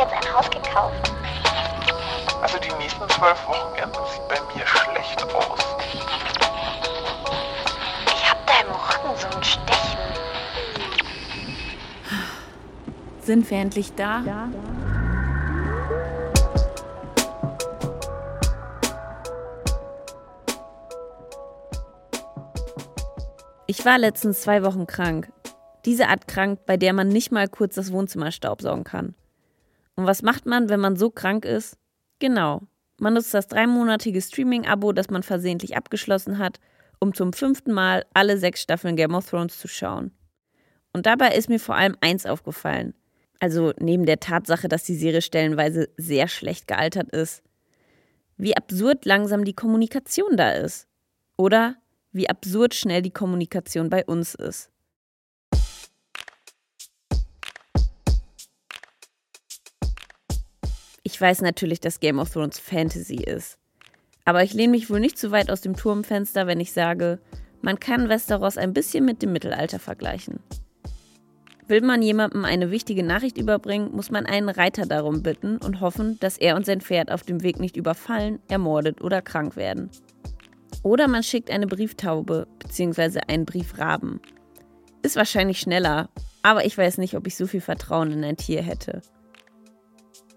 jetzt ein Haus gekauft. Also die nächsten zwölf Wochenenden sieht bei mir schlecht aus. Ich hab da im Rücken so ein Stechen. Sind wir endlich da? Ja. Ich war letztens zwei Wochen krank. Diese Art krank, bei der man nicht mal kurz das Wohnzimmer staubsaugen kann. Und was macht man, wenn man so krank ist? Genau. Man nutzt das dreimonatige Streaming-Abo, das man versehentlich abgeschlossen hat, um zum fünften Mal alle sechs Staffeln Game of Thrones zu schauen. Und dabei ist mir vor allem eins aufgefallen. Also neben der Tatsache, dass die Serie stellenweise sehr schlecht gealtert ist. Wie absurd langsam die Kommunikation da ist. Oder wie absurd schnell die Kommunikation bei uns ist. Ich weiß natürlich, dass Game of Thrones Fantasy ist. Aber ich lehne mich wohl nicht zu weit aus dem Turmfenster, wenn ich sage, man kann Westeros ein bisschen mit dem Mittelalter vergleichen. Will man jemandem eine wichtige Nachricht überbringen, muss man einen Reiter darum bitten und hoffen, dass er und sein Pferd auf dem Weg nicht überfallen, ermordet oder krank werden. Oder man schickt eine Brieftaube bzw. einen Briefraben. Ist wahrscheinlich schneller, aber ich weiß nicht, ob ich so viel Vertrauen in ein Tier hätte.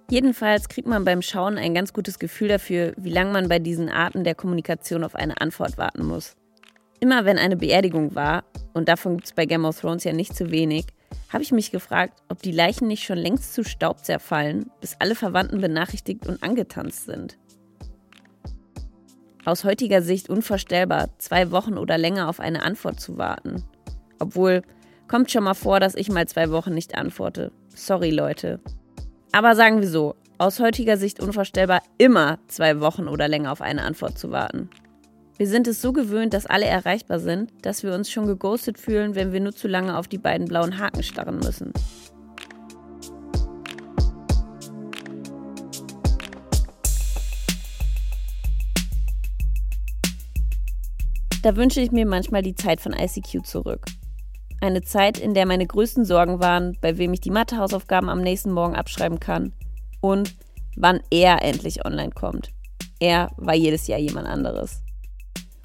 Jedenfalls kriegt man beim Schauen ein ganz gutes Gefühl dafür, wie lange man bei diesen Arten der Kommunikation auf eine Antwort warten muss. Immer wenn eine Beerdigung war, und davon gibt es bei Game of Thrones ja nicht zu wenig, habe ich mich gefragt, ob die Leichen nicht schon längst zu Staub zerfallen, bis alle Verwandten benachrichtigt und angetanzt sind. Aus heutiger Sicht unvorstellbar, zwei Wochen oder länger auf eine Antwort zu warten. Obwohl, kommt schon mal vor, dass ich mal zwei Wochen nicht antworte. Sorry, Leute. Aber sagen wir so, aus heutiger Sicht unvorstellbar, immer zwei Wochen oder länger auf eine Antwort zu warten. Wir sind es so gewöhnt, dass alle erreichbar sind, dass wir uns schon geghostet fühlen, wenn wir nur zu lange auf die beiden blauen Haken starren müssen. Da wünsche ich mir manchmal die Zeit von ICQ zurück. Eine Zeit, in der meine größten Sorgen waren, bei wem ich die Mathehausaufgaben am nächsten Morgen abschreiben kann und wann er endlich online kommt. Er war jedes Jahr jemand anderes.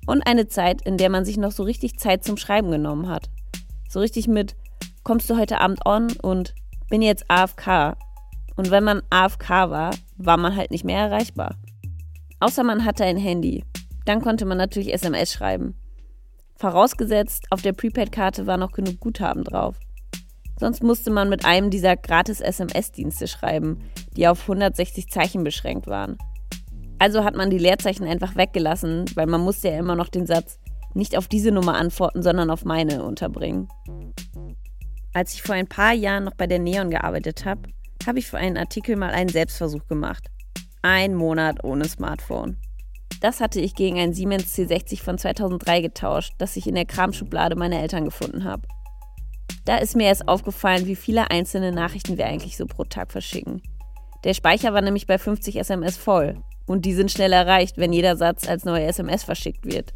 Und eine Zeit, in der man sich noch so richtig Zeit zum Schreiben genommen hat. So richtig mit, kommst du heute Abend on und bin jetzt AFK. Und wenn man AFK war, war man halt nicht mehr erreichbar. Außer man hatte ein Handy. Dann konnte man natürlich SMS schreiben. Vorausgesetzt, auf der Prepaid-Karte war noch genug Guthaben drauf. Sonst musste man mit einem dieser gratis SMS-Dienste schreiben, die auf 160 Zeichen beschränkt waren. Also hat man die Leerzeichen einfach weggelassen, weil man musste ja immer noch den Satz nicht auf diese Nummer antworten, sondern auf meine unterbringen. Als ich vor ein paar Jahren noch bei der Neon gearbeitet habe, habe ich für einen Artikel mal einen Selbstversuch gemacht. Ein Monat ohne Smartphone. Das hatte ich gegen ein Siemens C60 von 2003 getauscht, das ich in der Kramschublade meiner Eltern gefunden habe. Da ist mir erst aufgefallen, wie viele einzelne Nachrichten wir eigentlich so pro Tag verschicken. Der Speicher war nämlich bei 50 SMS voll und die sind schnell erreicht, wenn jeder Satz als neue SMS verschickt wird.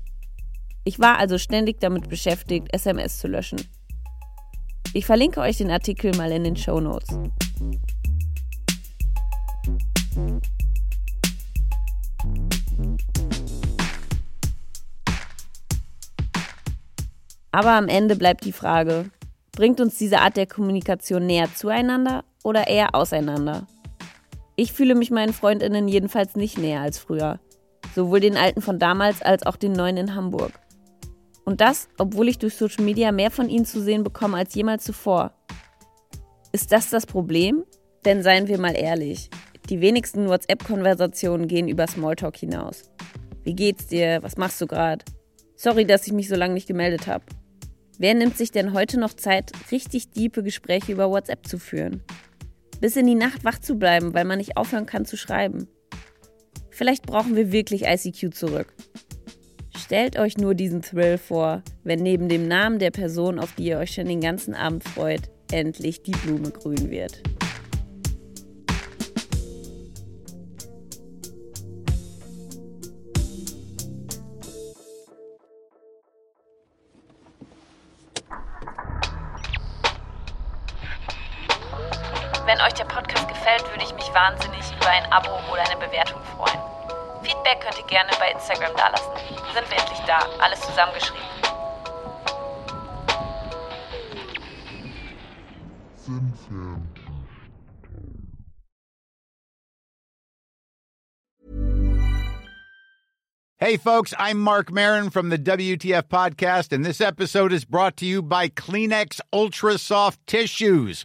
Ich war also ständig damit beschäftigt, SMS zu löschen. Ich verlinke euch den Artikel mal in den Show Notes. Aber am Ende bleibt die Frage, bringt uns diese Art der Kommunikation näher zueinander oder eher auseinander? Ich fühle mich meinen Freundinnen jedenfalls nicht näher als früher. Sowohl den alten von damals als auch den neuen in Hamburg. Und das, obwohl ich durch Social Media mehr von ihnen zu sehen bekomme als jemals zuvor. Ist das das Problem? Denn seien wir mal ehrlich, die wenigsten WhatsApp-Konversationen gehen über Smalltalk hinaus. Wie geht's dir? Was machst du gerade? Sorry, dass ich mich so lange nicht gemeldet habe. Wer nimmt sich denn heute noch Zeit, richtig diepe Gespräche über WhatsApp zu führen? Bis in die Nacht wach zu bleiben, weil man nicht aufhören kann zu schreiben. Vielleicht brauchen wir wirklich ICQ zurück. Stellt euch nur diesen Thrill vor, wenn neben dem Namen der Person, auf die ihr euch schon den ganzen Abend freut, endlich die Blume grün wird. Euch der Podcast gefällt, würde ich mich wahnsinnig über ein Abo oder eine Bewertung freuen. Feedback könnt ihr gerne bei Instagram dalassen. Sind wir endlich da, alles zusammengeschrieben. Hey, folks, I'm Mark Marin from the WTF Podcast, and this episode is brought to you by Kleenex Ultra Soft Tissues,